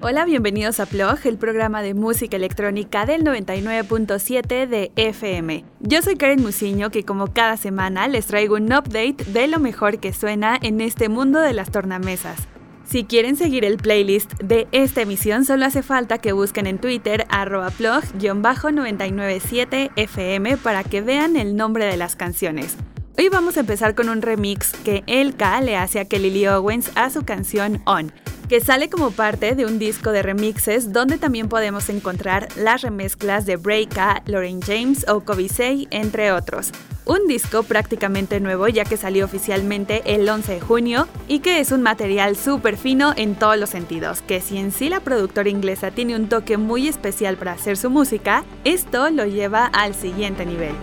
Hola, bienvenidos a Plog, el programa de música electrónica del 99.7 de FM. Yo soy Karen Musiño, que como cada semana les traigo un update de lo mejor que suena en este mundo de las tornamesas. Si quieren seguir el playlist de esta emisión, solo hace falta que busquen en Twitter arroba plog-997 FM para que vean el nombre de las canciones. Hoy vamos a empezar con un remix que Elka le hace a Kelly Lee Owens a su canción On que sale como parte de un disco de remixes donde también podemos encontrar las remezclas de Breaka, Lauren James o Say, entre otros. Un disco prácticamente nuevo ya que salió oficialmente el 11 de junio y que es un material súper fino en todos los sentidos, que si en sí la productora inglesa tiene un toque muy especial para hacer su música, esto lo lleva al siguiente nivel.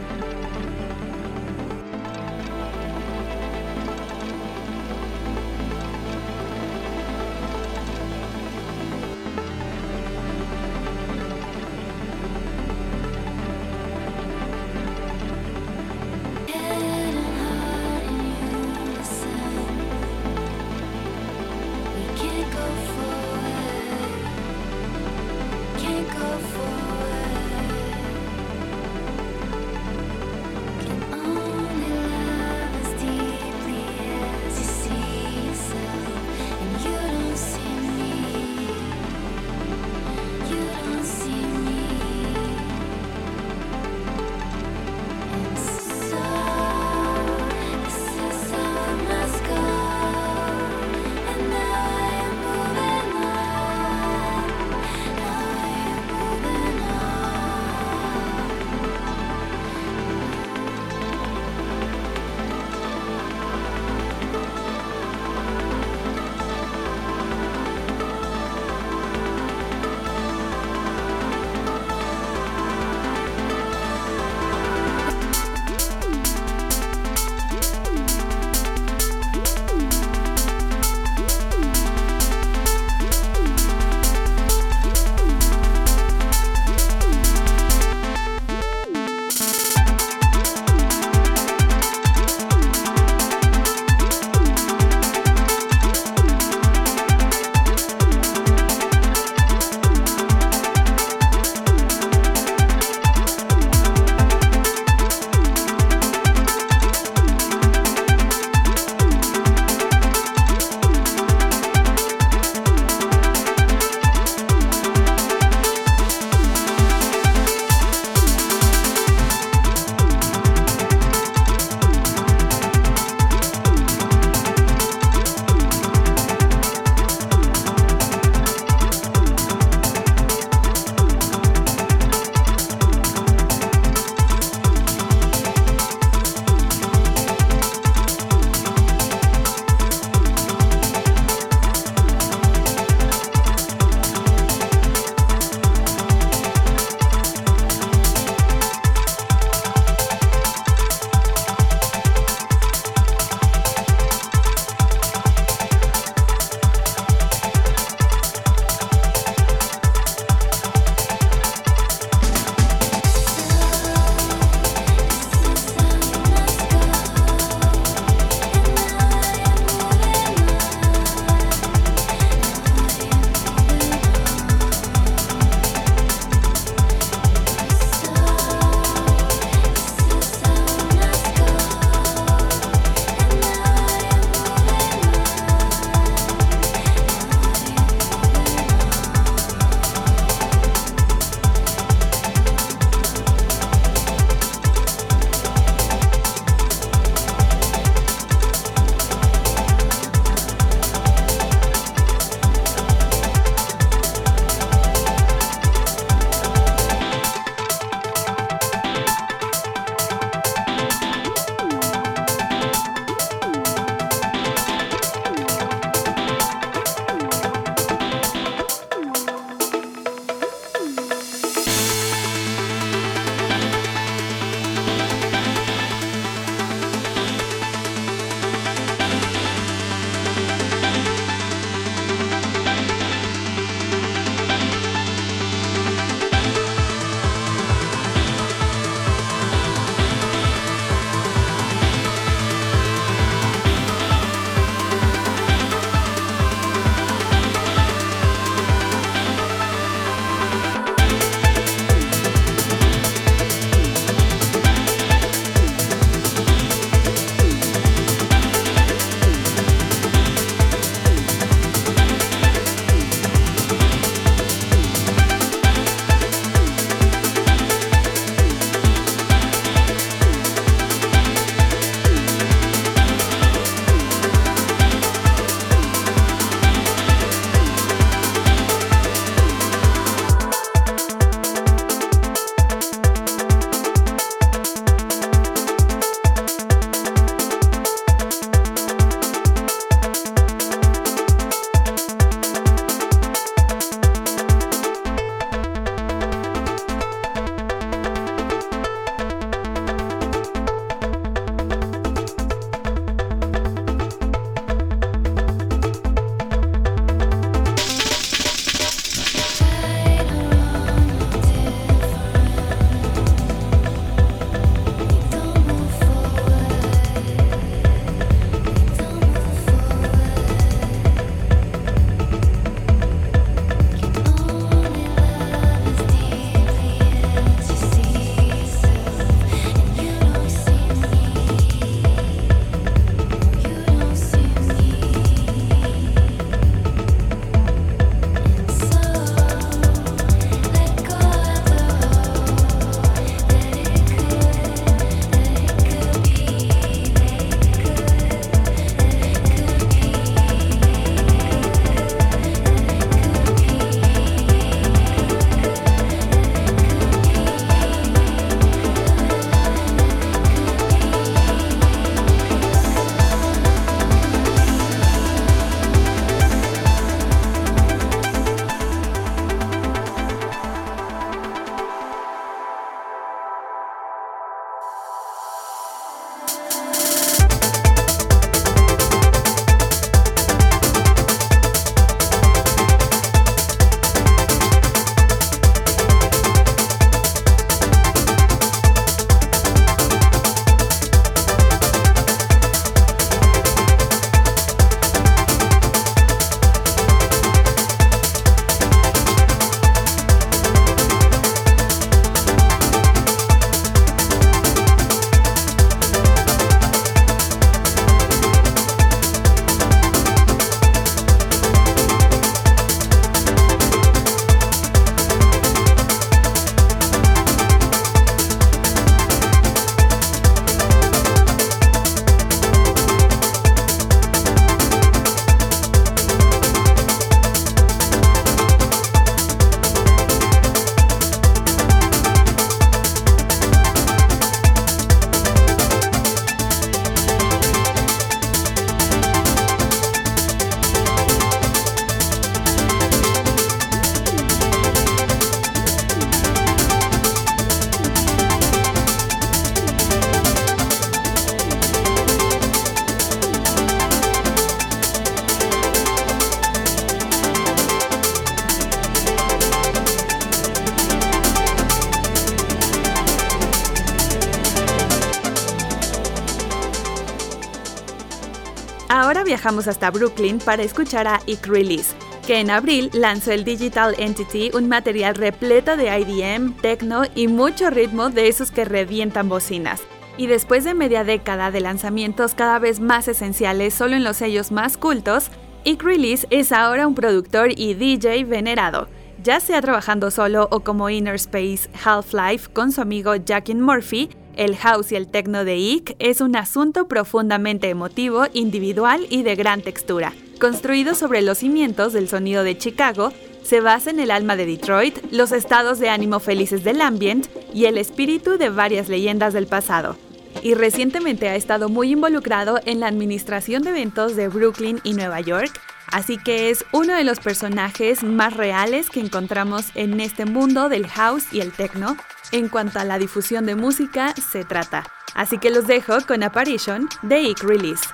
Viajamos hasta Brooklyn para escuchar a Ick Release, que en abril lanzó el Digital Entity, un material repleto de IDM, techno y mucho ritmo de esos que revientan bocinas. Y después de media década de lanzamientos cada vez más esenciales solo en los sellos más cultos, Ick Release es ahora un productor y DJ venerado, ya sea trabajando solo o como Inner Space Half-Life con su amigo Jackin Murphy, el house y el techno de Ick es un asunto profundamente emotivo, individual y de gran textura. Construido sobre los cimientos del sonido de Chicago, se basa en el alma de Detroit, los estados de ánimo felices del ambient y el espíritu de varias leyendas del pasado. Y recientemente ha estado muy involucrado en la administración de eventos de Brooklyn y Nueva York, así que es uno de los personajes más reales que encontramos en este mundo del house y el techno en cuanto a la difusión de música se trata. Así que los dejo con Apparition de Ick Release.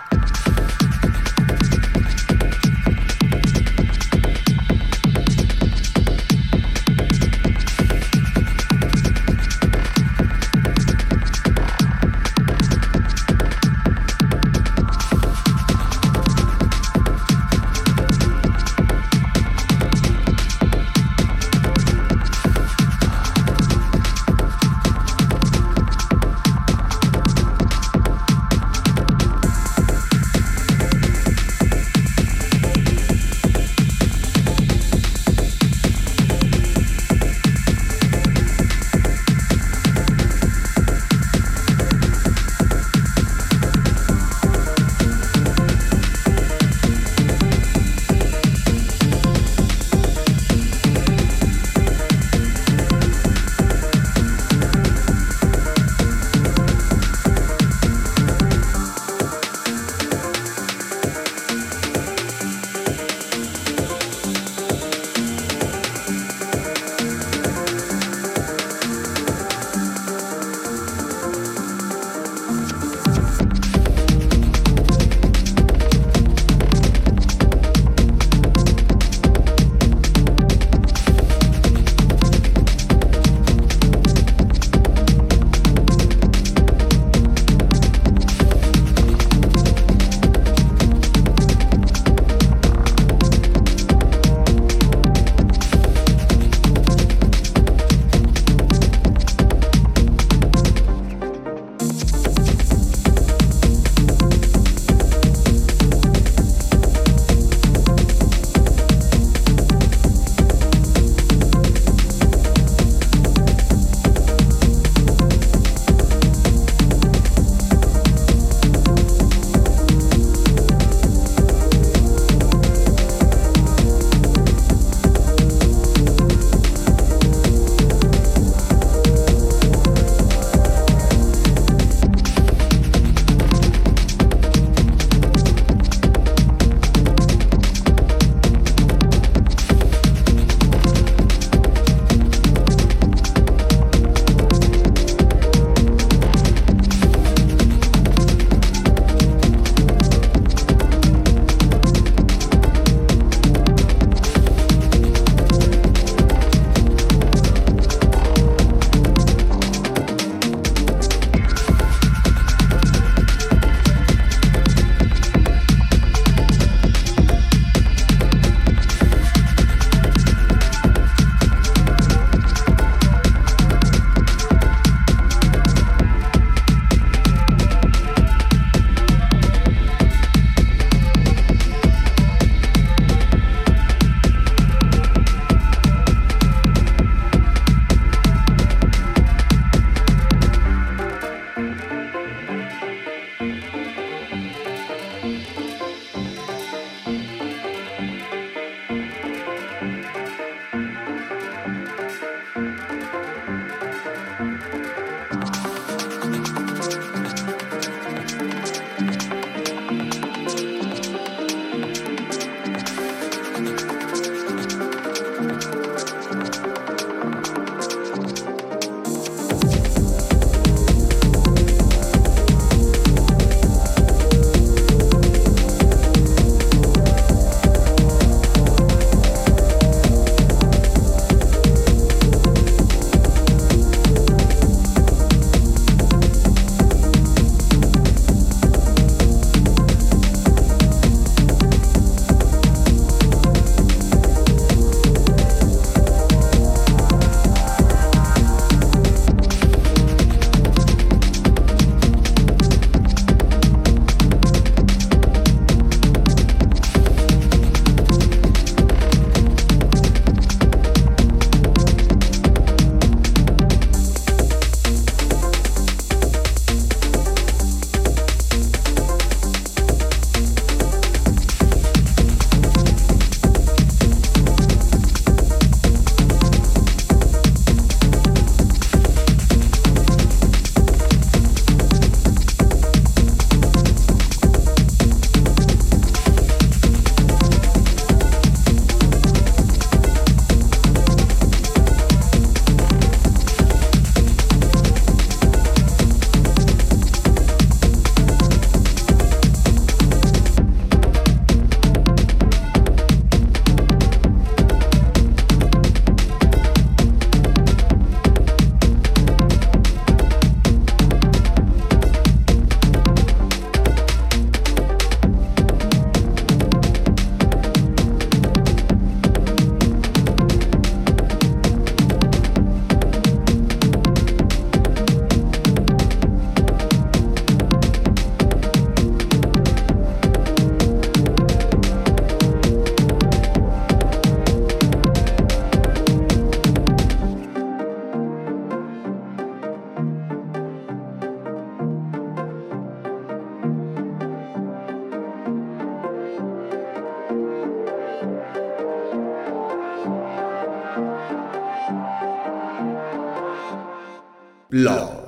Blog.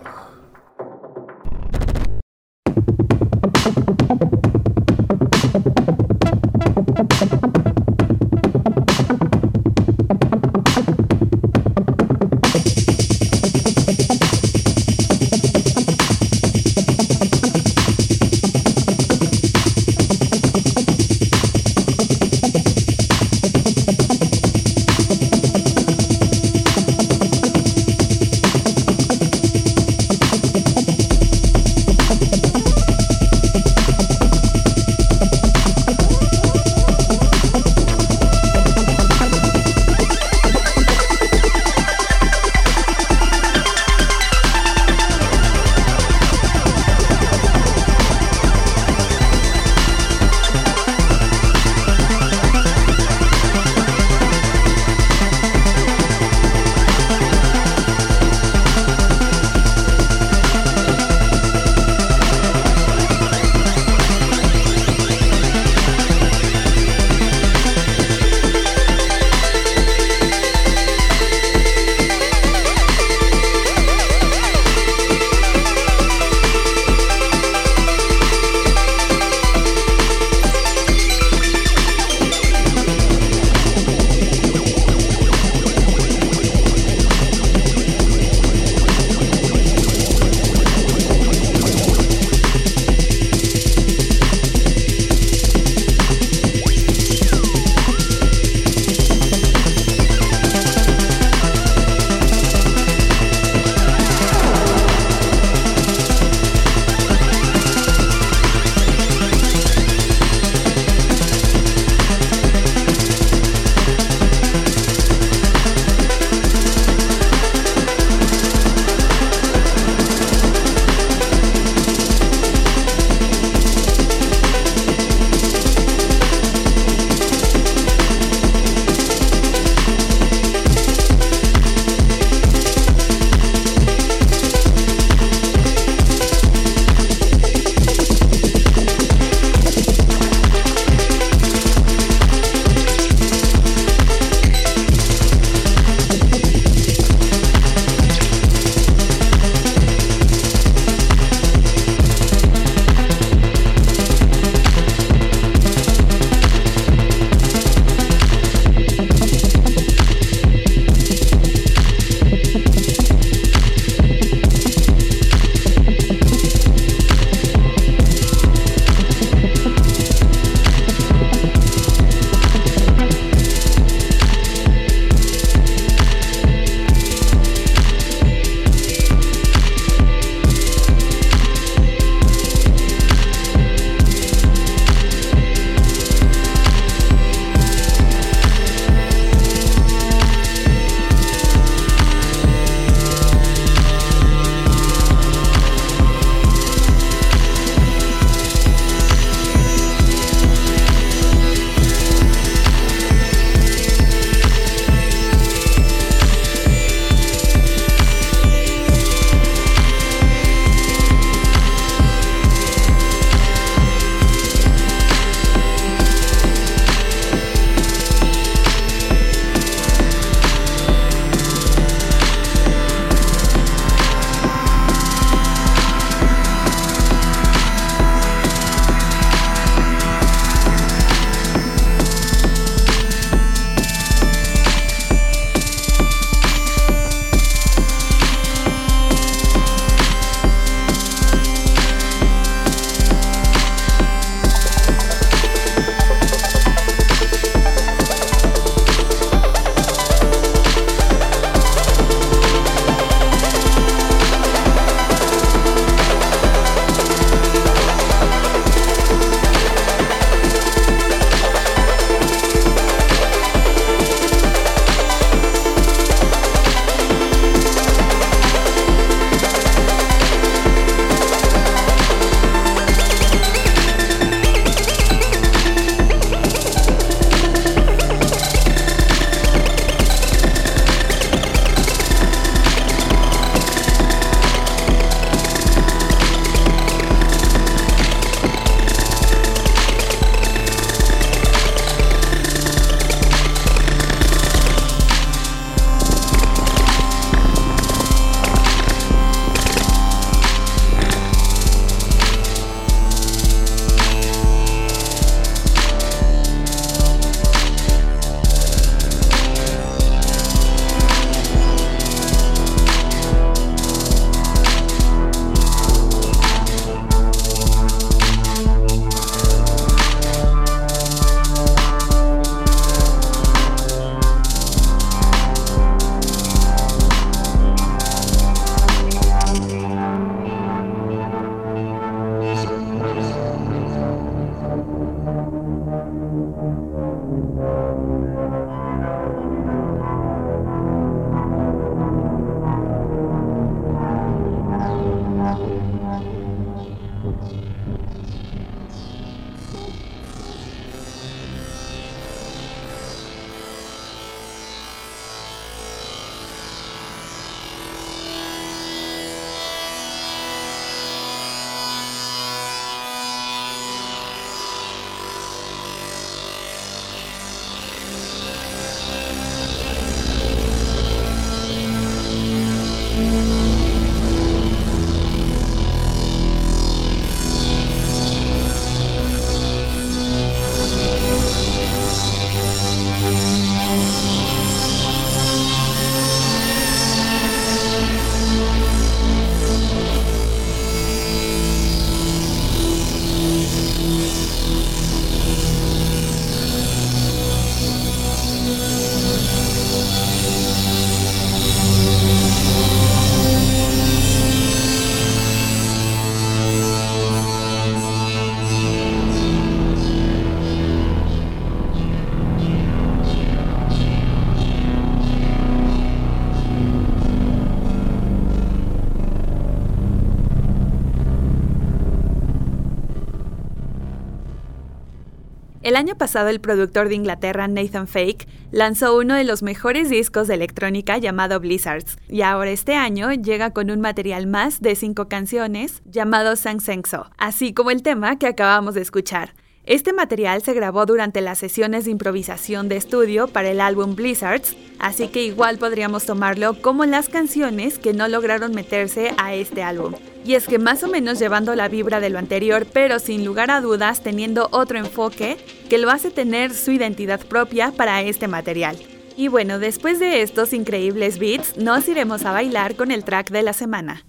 El año pasado el productor de Inglaterra Nathan Fake lanzó uno de los mejores discos de electrónica llamado Blizzards, y ahora este año llega con un material más de cinco canciones llamado Sang Sengso, así como el tema que acabamos de escuchar. Este material se grabó durante las sesiones de improvisación de estudio para el álbum Blizzards, así que igual podríamos tomarlo como las canciones que no lograron meterse a este álbum. Y es que más o menos llevando la vibra de lo anterior, pero sin lugar a dudas teniendo otro enfoque que lo hace tener su identidad propia para este material. Y bueno, después de estos increíbles beats, nos iremos a bailar con el track de la semana.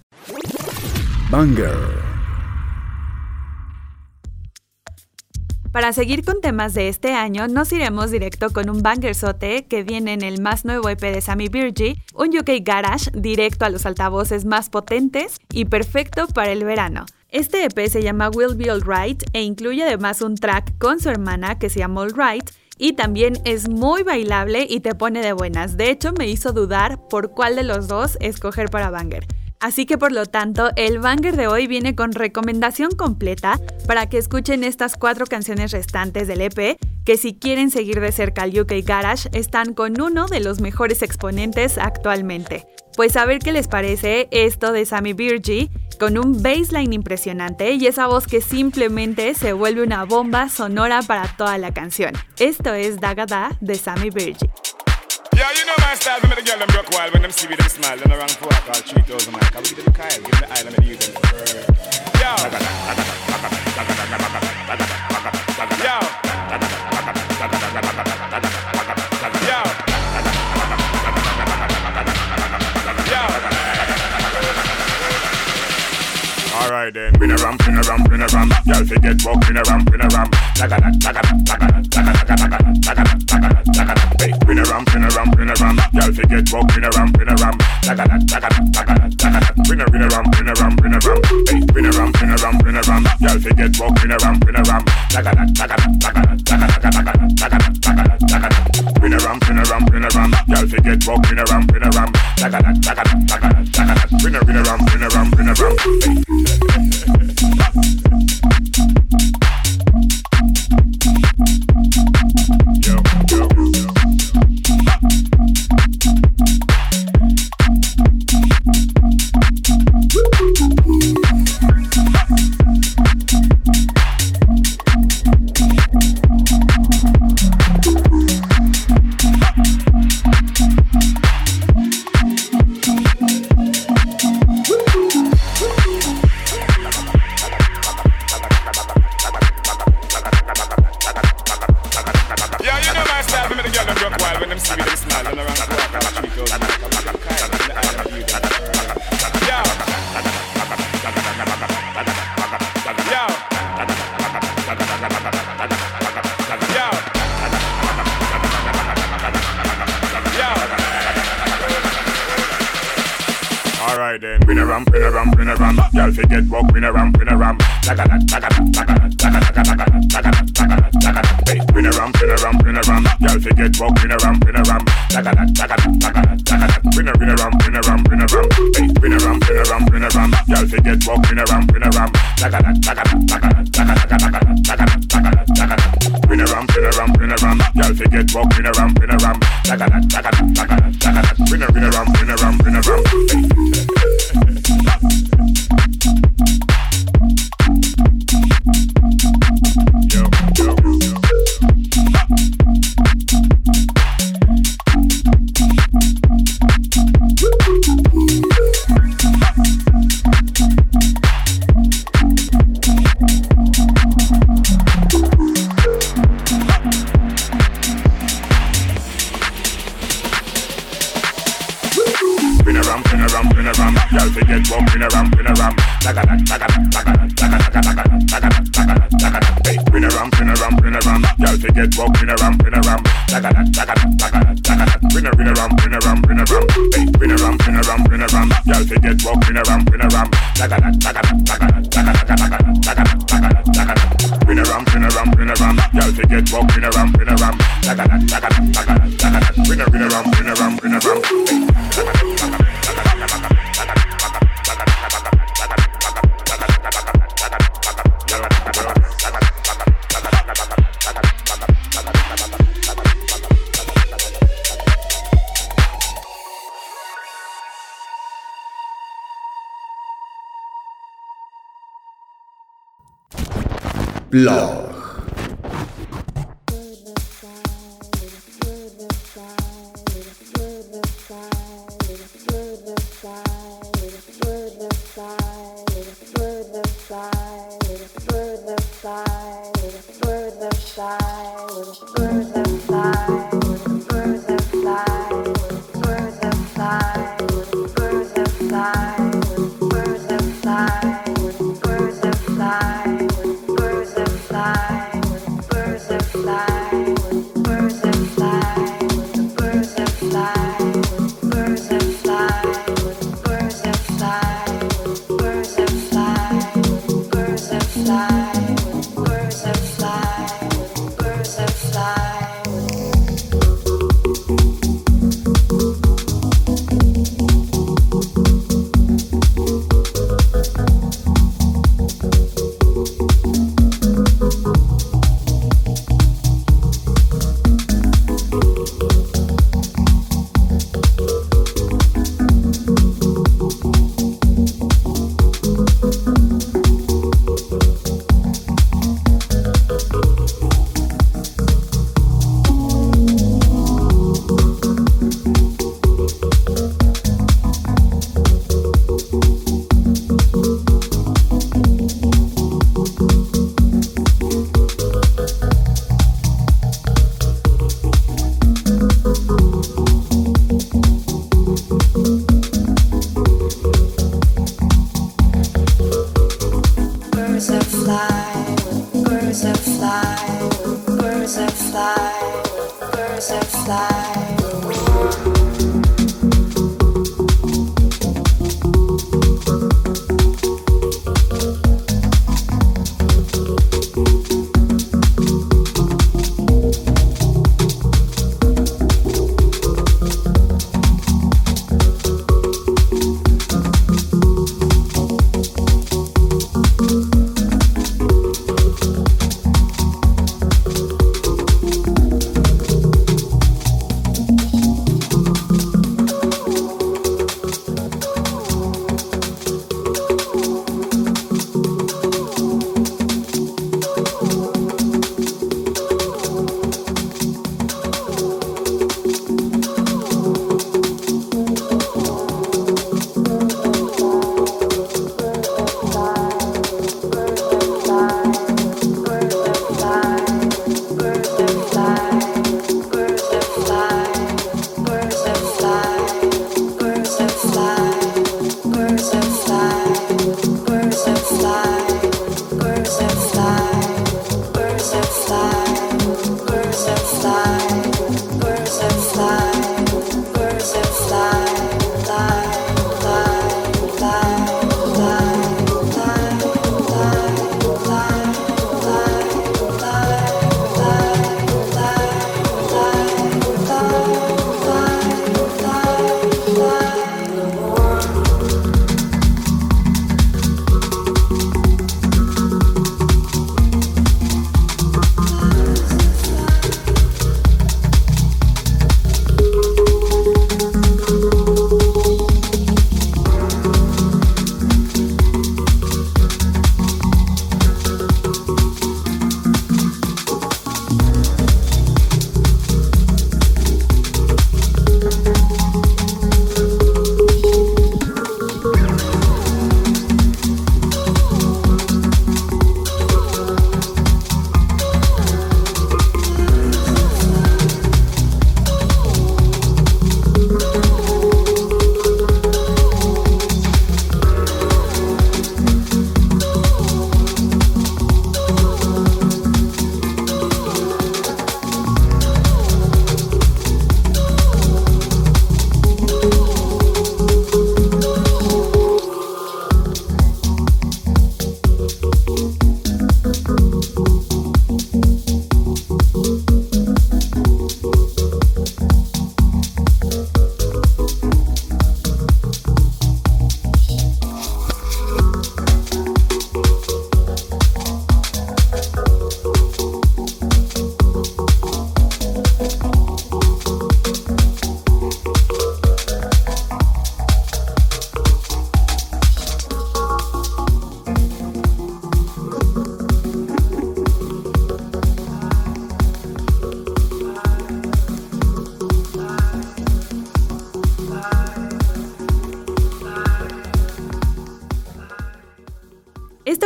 Banger. Para seguir con temas de este año, nos iremos directo con un bangersote que viene en el más nuevo EP de Sammy Birgi, un UK Garage directo a los altavoces más potentes y perfecto para el verano. Este EP se llama Will Be Alright e incluye además un track con su hermana que se llama Alright y también es muy bailable y te pone de buenas. De hecho, me hizo dudar por cuál de los dos escoger para Banger. Así que por lo tanto, el banger de hoy viene con recomendación completa para que escuchen estas cuatro canciones restantes del EP, que si quieren seguir de cerca al UK Garage, están con uno de los mejores exponentes actualmente. Pues a ver qué les parece esto de Sammy Birgi, con un baseline impresionante y esa voz que simplemente se vuelve una bomba sonora para toda la canción. Esto es Dagada de Sammy Birgi. Yeah, you know my style, me the girl them broke wild when them see me them smile. Then around four call 3000 mic. I will give them Kyle, give them the island, me use them. Yo. Yo. Yo. Alright then, spin a ram, spin a ram, spin a ram. Y'all forget walk, spin a ram, spin a ram. Ring a ram, ring a ram, ring a ram. ram, win a ram, win a ram. Girl, forget walk, win a ram, win a ram. Tagada, tagada, tagada, tagada, tagada, tagada, tagada, tagada. Hey, win a ram, win a ram, win a ram. Girl, forget walk, win a ram, win a ram. Tagada, tagada, tagada, tagada. Win a, win a ram, win a ram, win a ram. Hey, win a ram, win a ram, win a ram. Girl, forget walk, win a ram, win a ram. Tagada, tagada, tagada, tagada, tagada, tagada, tagada, tagada. Win a ram, win a ram, win a ram. Girl, forget walk, win a ram, win a ram. Tagada, tagada, tagada, tagada. Win a, win a ram, win a ram, win a ram. Hey. Y'all forget walk, spin a ram, spin a ram. Taka da, taka da, taka da, taka da. Spin a, spin a ram, spin a ram, spin a ram. Hey, spin a ram, spin a ram, spin a ram. Y'all forget walk, spin a ram, spin a ram. Taka da, taka da, taka da, taka da, taka da, taka da, taka da, taka da. Spin a ram, spin a ram, spin a ram. Y'all forget walk, spin a ram, spin a ram. Taka da, taka da, taka da, taka da. Spin a, spin a ram, spin a Blog.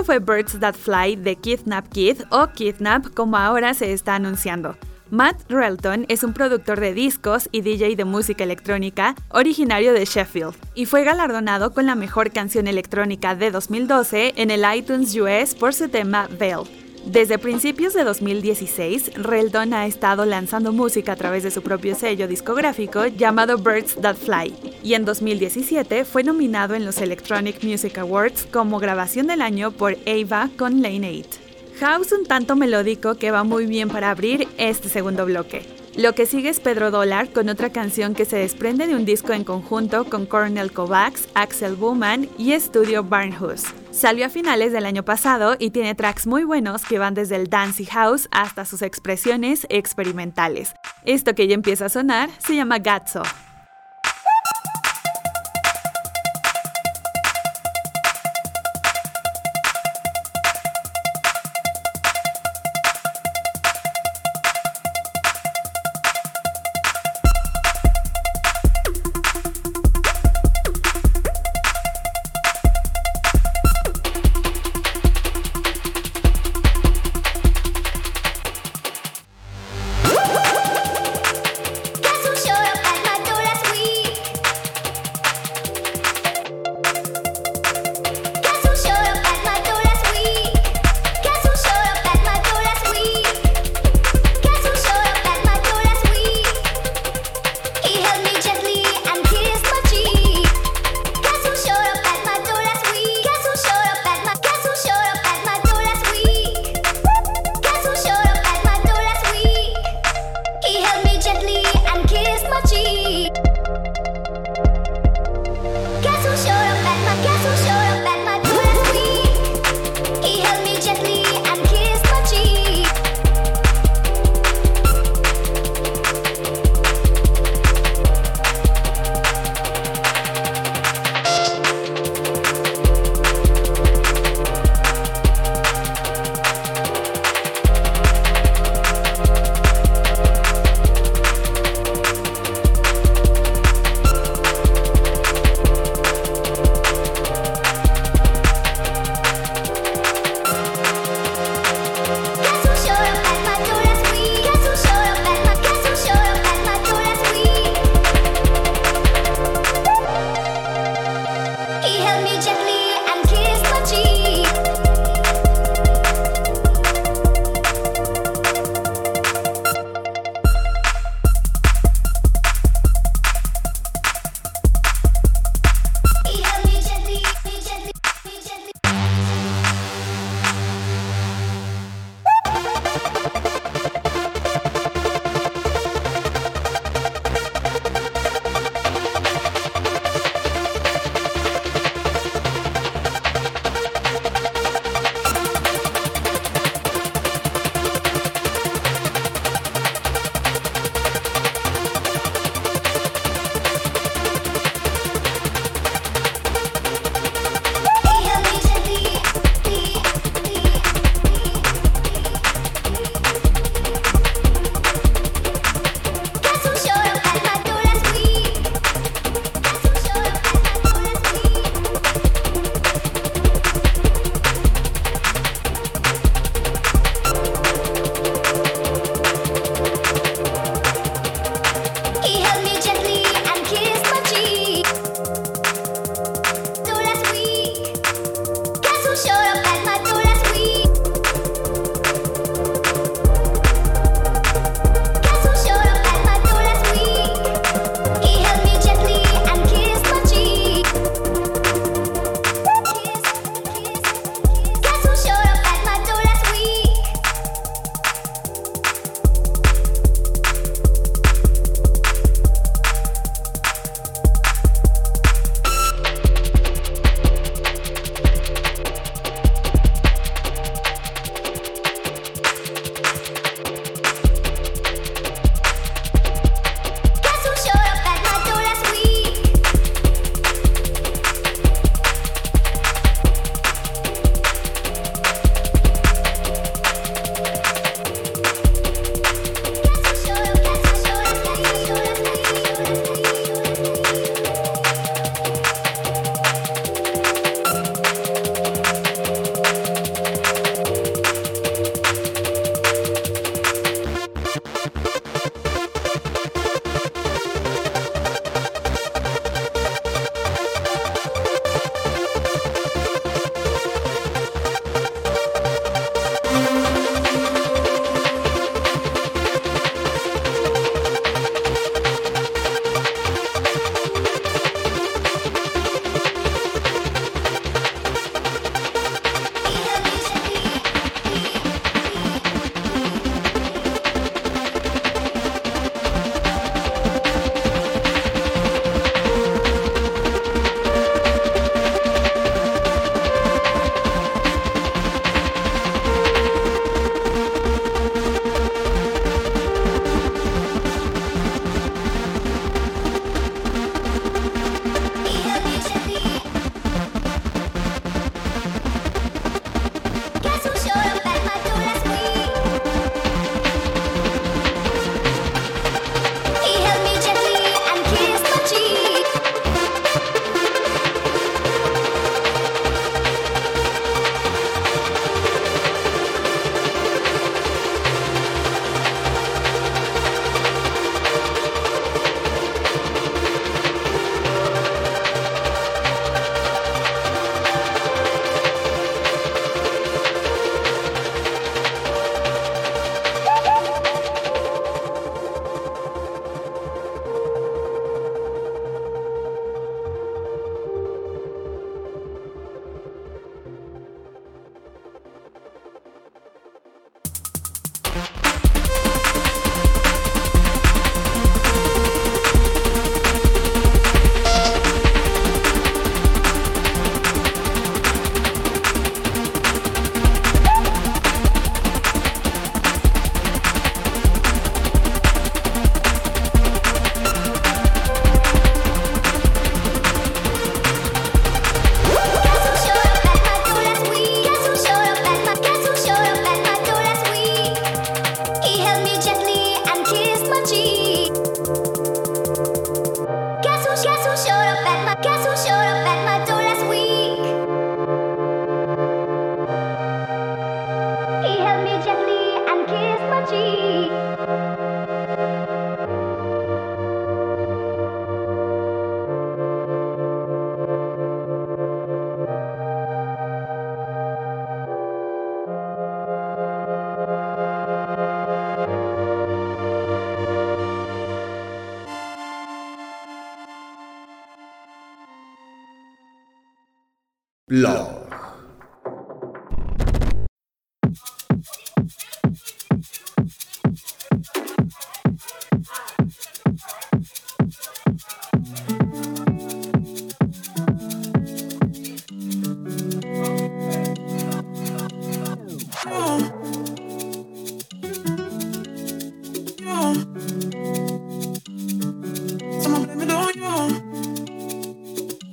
Fue Birds That Fly de Kidnap Kid o Kidnap como ahora se está anunciando. Matt Relton es un productor de discos y DJ de música electrónica originario de Sheffield y fue galardonado con la mejor canción electrónica de 2012 en el iTunes US por su tema Veil. Desde principios de 2016, Relton ha estado lanzando música a través de su propio sello discográfico llamado Birds That Fly, y en 2017 fue nominado en los Electronic Music Awards como grabación del año por Ava con Lane 8. House un tanto melódico que va muy bien para abrir este segundo bloque. Lo que sigue es Pedro Dollar con otra canción que se desprende de un disco en conjunto con Cornel Kovacs, Axel Bowman y Studio Barnhouse. Salió a finales del año pasado y tiene tracks muy buenos que van desde el dance house hasta sus expresiones experimentales. Esto que ya empieza a sonar se llama Gatso.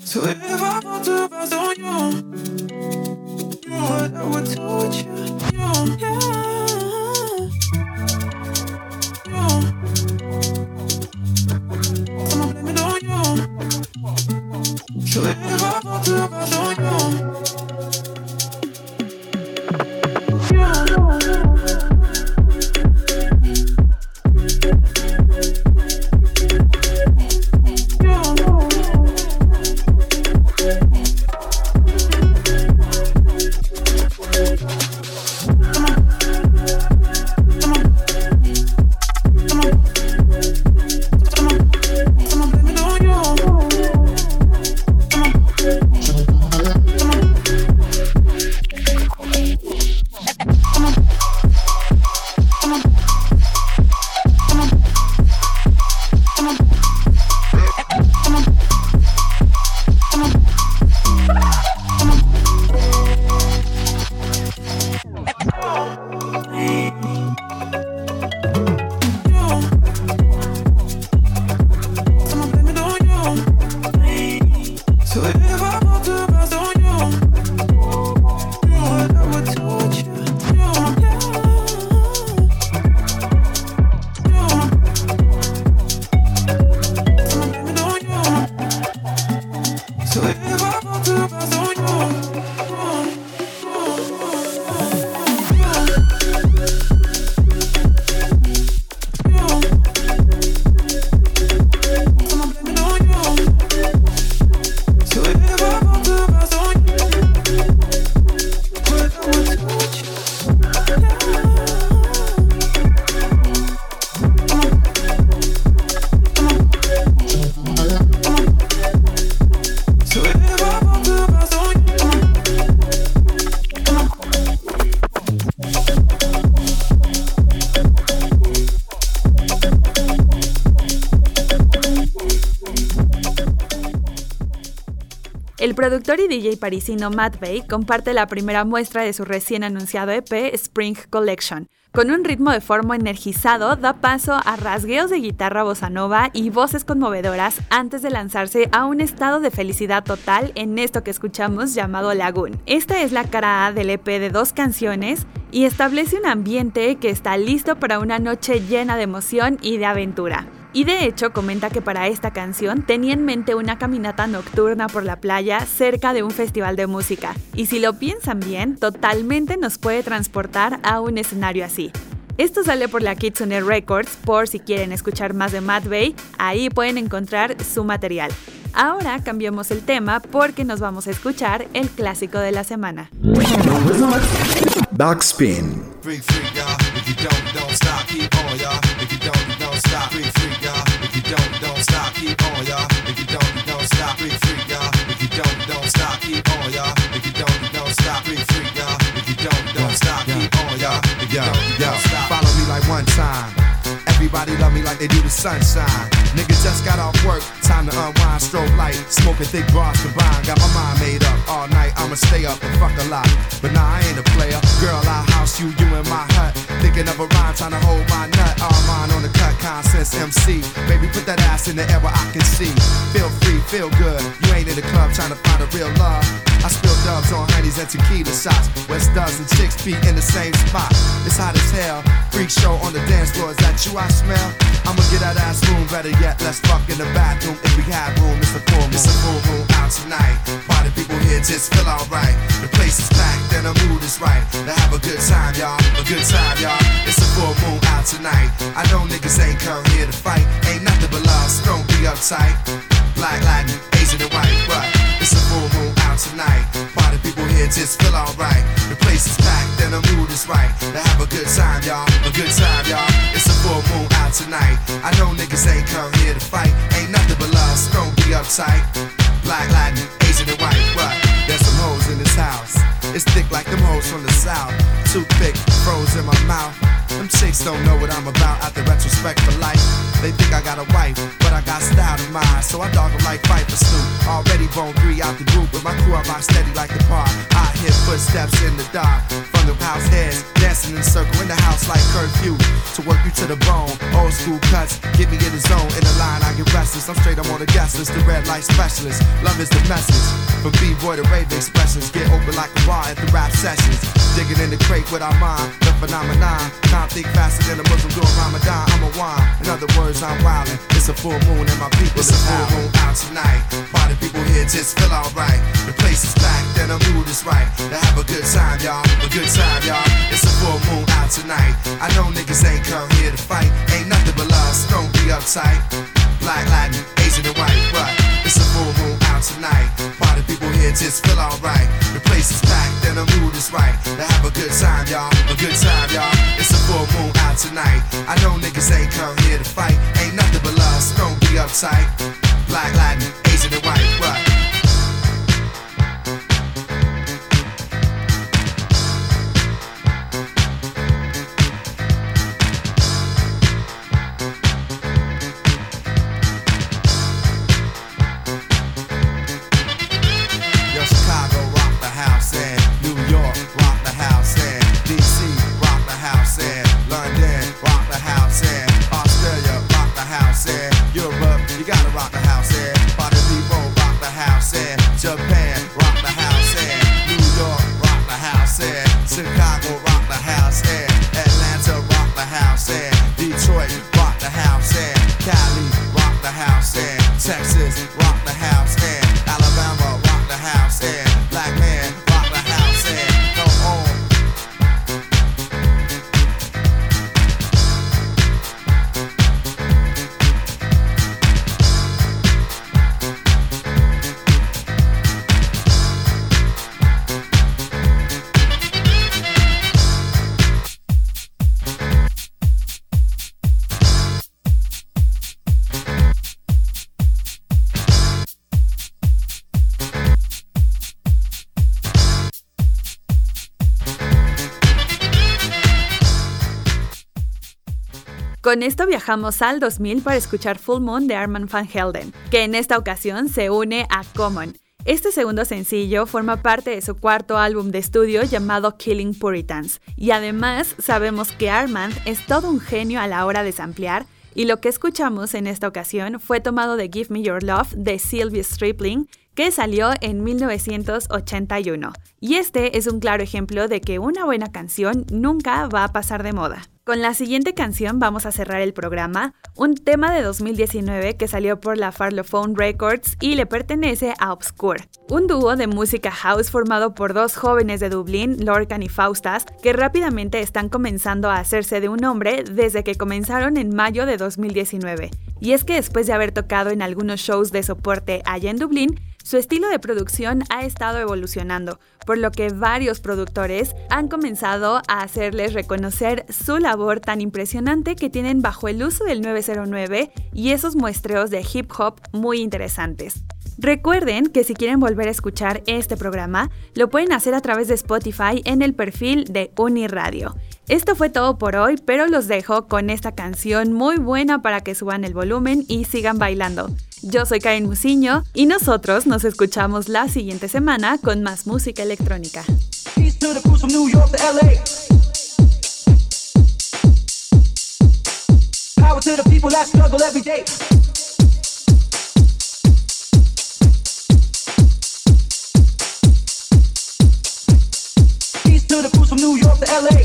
So if I want to pass on you, you know what I would do with you. you yeah. You. Someone blame it on you. So if I want to pass on you. Productor y DJ parisino Matt Bay comparte la primera muestra de su recién anunciado EP Spring Collection. Con un ritmo de forma energizado, da paso a rasgueos de guitarra bossa nova y voces conmovedoras antes de lanzarse a un estado de felicidad total en esto que escuchamos llamado Lagoon. Esta es la cara A del EP de dos canciones y establece un ambiente que está listo para una noche llena de emoción y de aventura. Y de hecho comenta que para esta canción tenía en mente una caminata nocturna por la playa cerca de un festival de música. Y si lo piensan bien, totalmente nos puede transportar a un escenario así. Esto sale por la Kitsune Records, por si quieren escuchar más de Matt Bay, ahí pueden encontrar su material. Ahora cambiamos el tema porque nos vamos a escuchar el clásico de la semana. Backspin. One time. Everybody love me like they do the sunshine. Nigga just got off work, time to unwind, strobe light. Smoking thick bras combined, got my mind made up. All night I'ma stay up and fuck a lot. But nah, I ain't a player. Girl, I house you, you in my hut. Thinking of a rhyme, trying to hold my nut. All mine on the cut, consensus MC. Baby, put that ass in the air where I can see. Feel free, feel good. You ain't in the club trying to find a real love. I spill dubs on honeys and tequila shots. West does and chicks feet in the same spot. It's hot as hell. Freak show on the dance floor. Is that you I smell? I'ma get that ass room. Better yet, let's fuck in the bathroom. If we have room, it's a full moon. It's a full moon out tonight. Party people here just feel alright. The place is packed and the mood is right. To have a good time, y'all. A good time, y'all. It's a full moon out tonight. I know niggas ain't come here to fight. Ain't nothing but love, don't be uptight. Black, Latin, Asian, and white, but it's a full moon out tonight. Party people here just feel alright. The place is packed and the mood is right. To have a good time, y'all. A good time, y'all. It's a full moon out tonight. I know niggas ain't come here to fight. Ain't nothing but love, don't be uptight. Black, Latin, Asian, and white, but there's in his house. It's thick like them hoes from the south. Too thick, froze in my mouth. Them chicks don't know what I'm about at the retrospect for life. They think I got a wife, but I got style in mind. So I dog them like fight for Snoop. Already bone three out the group, but my crew I rock steady like the bar. I hear footsteps in the dark from the house heads, dancing in a circle in the house like curfew. To work you to the bone, old school cuts, get me in the zone. In the line, I get restless. I'm straight, I'm on the guest list, the red light specialist. Love is the message. From B-boy to rave expressions, get open like a bar at the rap sessions. Digging in the crate with our mind, the phenomenon. Think faster than a Muslim doing Ramadan. I'm a wine. In other words, I'm wildin'. It's a full moon and my people it's is a full moon out tonight. Party people here just feel alright. The place is packed and the mood is right. To have a good time, y'all. A good time, y'all. It's a full moon out tonight. I know niggas ain't come here to fight. Ain't nothing but love, so don't be uptight. Black, Latin, Asian, and white, but it's a full moon out tonight. Party people here just feel alright. The place is packed and the mood is right. To have a good time, y'all. A good time, y'all. Out tonight. I know niggas ain't come here to fight. Ain't nothing but so don't be uptight. Black, Latin, Asian, and white, Con esto viajamos al 2000 para escuchar Full Moon de Armand Van Helden, que en esta ocasión se une a Common. Este segundo sencillo forma parte de su cuarto álbum de estudio llamado Killing Puritans, y además sabemos que Armand es todo un genio a la hora de samplear, y lo que escuchamos en esta ocasión fue tomado de Give Me Your Love de Sylvia Stripling, que salió en 1981. Y este es un claro ejemplo de que una buena canción nunca va a pasar de moda. Con la siguiente canción vamos a cerrar el programa, un tema de 2019 que salió por la Farlophone Records y le pertenece a Obscure, un dúo de música house formado por dos jóvenes de Dublín, Lorcan y Faustas, que rápidamente están comenzando a hacerse de un nombre desde que comenzaron en mayo de 2019. Y es que después de haber tocado en algunos shows de soporte allá en Dublín, su estilo de producción ha estado evolucionando, por lo que varios productores han comenzado a hacerles reconocer su labor tan impresionante que tienen bajo el uso del 909 y esos muestreos de hip hop muy interesantes. Recuerden que si quieren volver a escuchar este programa, lo pueden hacer a través de Spotify en el perfil de Uniradio. Esto fue todo por hoy, pero los dejo con esta canción muy buena para que suban el volumen y sigan bailando. Yo soy Karen Musiño y nosotros nos escuchamos la siguiente semana con más música electrónica. power to the people that struggle every day. Peace to the crews from New York to LA.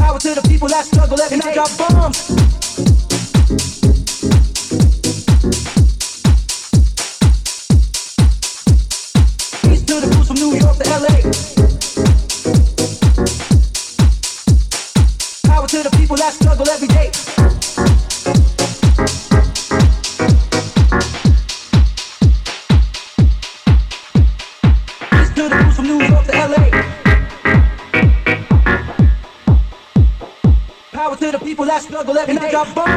Power to the people that struggle every day. and. I got bombs. like a.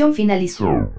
Conexión finalizó.